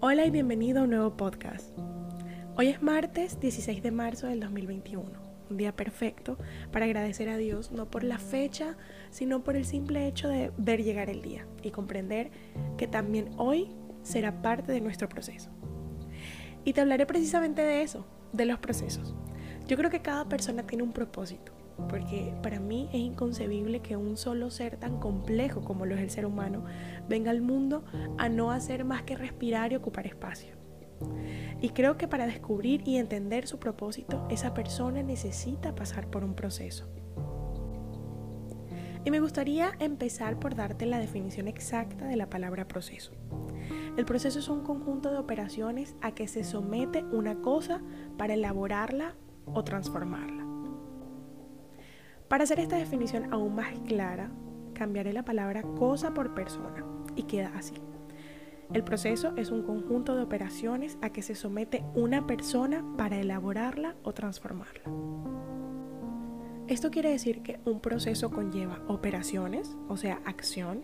Hola y bienvenido a un nuevo podcast. Hoy es martes 16 de marzo del 2021, un día perfecto para agradecer a Dios no por la fecha, sino por el simple hecho de ver llegar el día y comprender que también hoy será parte de nuestro proceso. Y te hablaré precisamente de eso, de los procesos. Yo creo que cada persona tiene un propósito porque para mí es inconcebible que un solo ser tan complejo como lo es el ser humano venga al mundo a no hacer más que respirar y ocupar espacio. Y creo que para descubrir y entender su propósito, esa persona necesita pasar por un proceso. Y me gustaría empezar por darte la definición exacta de la palabra proceso. El proceso es un conjunto de operaciones a que se somete una cosa para elaborarla o transformarla. Para hacer esta definición aún más clara, cambiaré la palabra cosa por persona y queda así. El proceso es un conjunto de operaciones a que se somete una persona para elaborarla o transformarla. Esto quiere decir que un proceso conlleva operaciones, o sea, acción,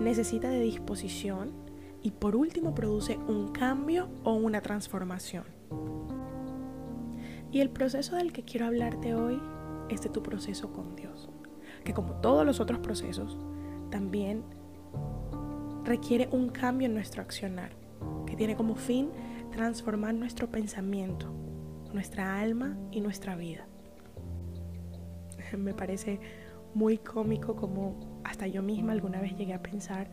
necesita de disposición y por último produce un cambio o una transformación. Y el proceso del que quiero hablarte hoy este tu proceso con Dios. Que como todos los otros procesos, también requiere un cambio en nuestro accionar, que tiene como fin transformar nuestro pensamiento, nuestra alma y nuestra vida. Me parece muy cómico como hasta yo misma alguna vez llegué a pensar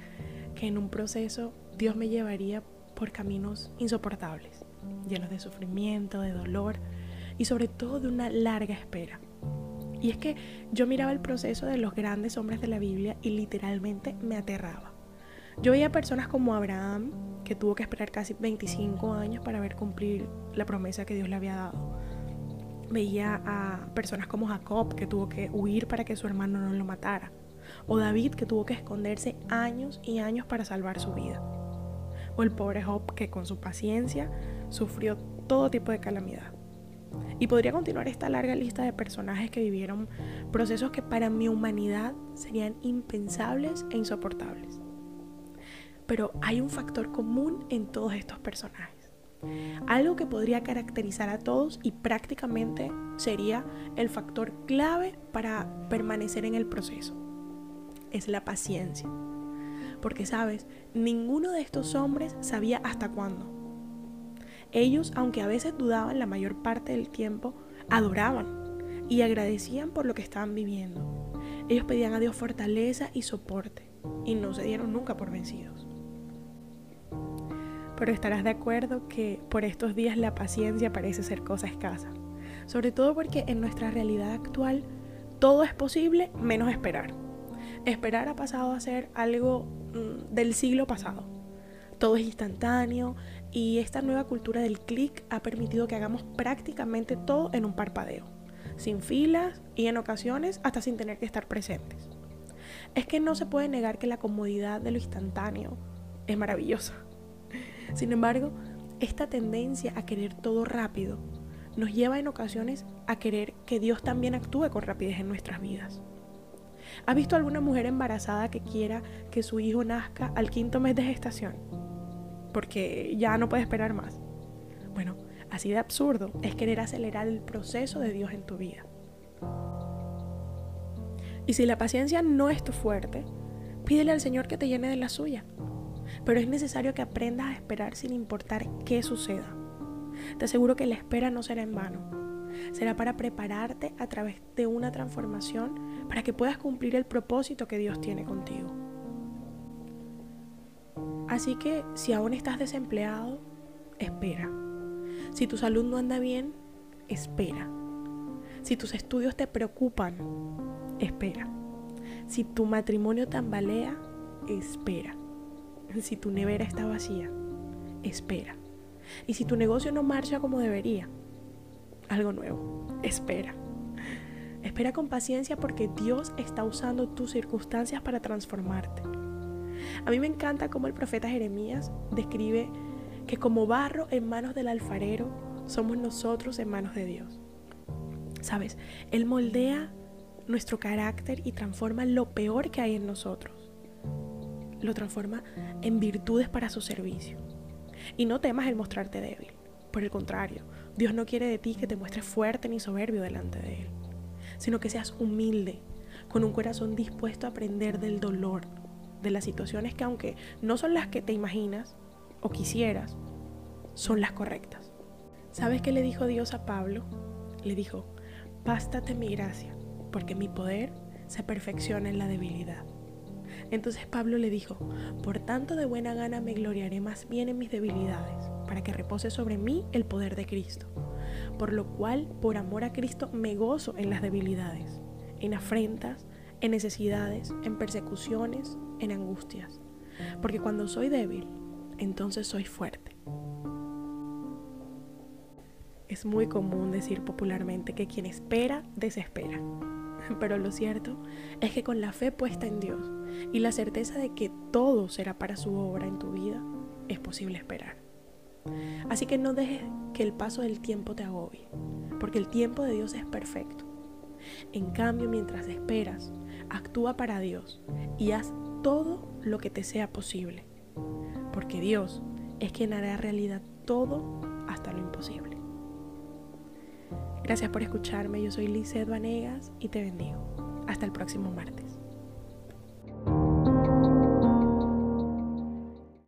que en un proceso Dios me llevaría por caminos insoportables, llenos de sufrimiento, de dolor y sobre todo de una larga espera. Y es que yo miraba el proceso de los grandes hombres de la Biblia y literalmente me aterraba. Yo veía personas como Abraham, que tuvo que esperar casi 25 años para ver cumplir la promesa que Dios le había dado. Veía a personas como Jacob, que tuvo que huir para que su hermano no lo matara. O David, que tuvo que esconderse años y años para salvar su vida. O el pobre Job, que con su paciencia sufrió todo tipo de calamidad. Y podría continuar esta larga lista de personajes que vivieron procesos que para mi humanidad serían impensables e insoportables. Pero hay un factor común en todos estos personajes. Algo que podría caracterizar a todos y prácticamente sería el factor clave para permanecer en el proceso. Es la paciencia. Porque sabes, ninguno de estos hombres sabía hasta cuándo ellos, aunque a veces dudaban la mayor parte del tiempo, adoraban y agradecían por lo que estaban viviendo. Ellos pedían a Dios fortaleza y soporte y no se dieron nunca por vencidos. Pero estarás de acuerdo que por estos días la paciencia parece ser cosa escasa, sobre todo porque en nuestra realidad actual todo es posible menos esperar. Esperar ha pasado a ser algo mm, del siglo pasado. Todo es instantáneo, y esta nueva cultura del clic ha permitido que hagamos prácticamente todo en un parpadeo, sin filas y en ocasiones hasta sin tener que estar presentes. Es que no se puede negar que la comodidad de lo instantáneo es maravillosa. Sin embargo, esta tendencia a querer todo rápido nos lleva en ocasiones a querer que Dios también actúe con rapidez en nuestras vidas. ¿Has visto alguna mujer embarazada que quiera que su hijo nazca al quinto mes de gestación? Porque ya no puedes esperar más. Bueno, así de absurdo es querer acelerar el proceso de Dios en tu vida. Y si la paciencia no es tu fuerte, pídele al Señor que te llene de la suya. Pero es necesario que aprendas a esperar sin importar qué suceda. Te aseguro que la espera no será en vano. Será para prepararte a través de una transformación para que puedas cumplir el propósito que Dios tiene contigo. Así que si aún estás desempleado, espera. Si tu salud no anda bien, espera. Si tus estudios te preocupan, espera. Si tu matrimonio tambalea, espera. Si tu nevera está vacía, espera. Y si tu negocio no marcha como debería, algo nuevo, espera. Espera con paciencia porque Dios está usando tus circunstancias para transformarte. A mí me encanta cómo el profeta Jeremías describe que como barro en manos del alfarero, somos nosotros en manos de Dios. Sabes, Él moldea nuestro carácter y transforma lo peor que hay en nosotros. Lo transforma en virtudes para su servicio. Y no temas el mostrarte débil. Por el contrario, Dios no quiere de ti que te muestres fuerte ni soberbio delante de Él, sino que seas humilde, con un corazón dispuesto a aprender del dolor, de las situaciones que aunque no son las que te imaginas o quisieras, son las correctas. ¿Sabes qué le dijo Dios a Pablo? Le dijo, bástate mi gracia, porque mi poder se perfecciona en la debilidad. Entonces Pablo le dijo, por tanto de buena gana me gloriaré más bien en mis debilidades, para que repose sobre mí el poder de Cristo. Por lo cual, por amor a Cristo, me gozo en las debilidades, en afrentas, en necesidades, en persecuciones, en angustias. Porque cuando soy débil, entonces soy fuerte. Es muy común decir popularmente que quien espera, desespera. Pero lo cierto es que con la fe puesta en Dios y la certeza de que todo será para su obra en tu vida, es posible esperar. Así que no dejes que el paso del tiempo te agobie, porque el tiempo de Dios es perfecto. En cambio, mientras esperas, actúa para Dios y haz todo lo que te sea posible, porque Dios es quien hará realidad todo hasta lo imposible. Gracias por escucharme, yo soy Lizeth Vanegas y te bendigo. Hasta el próximo martes.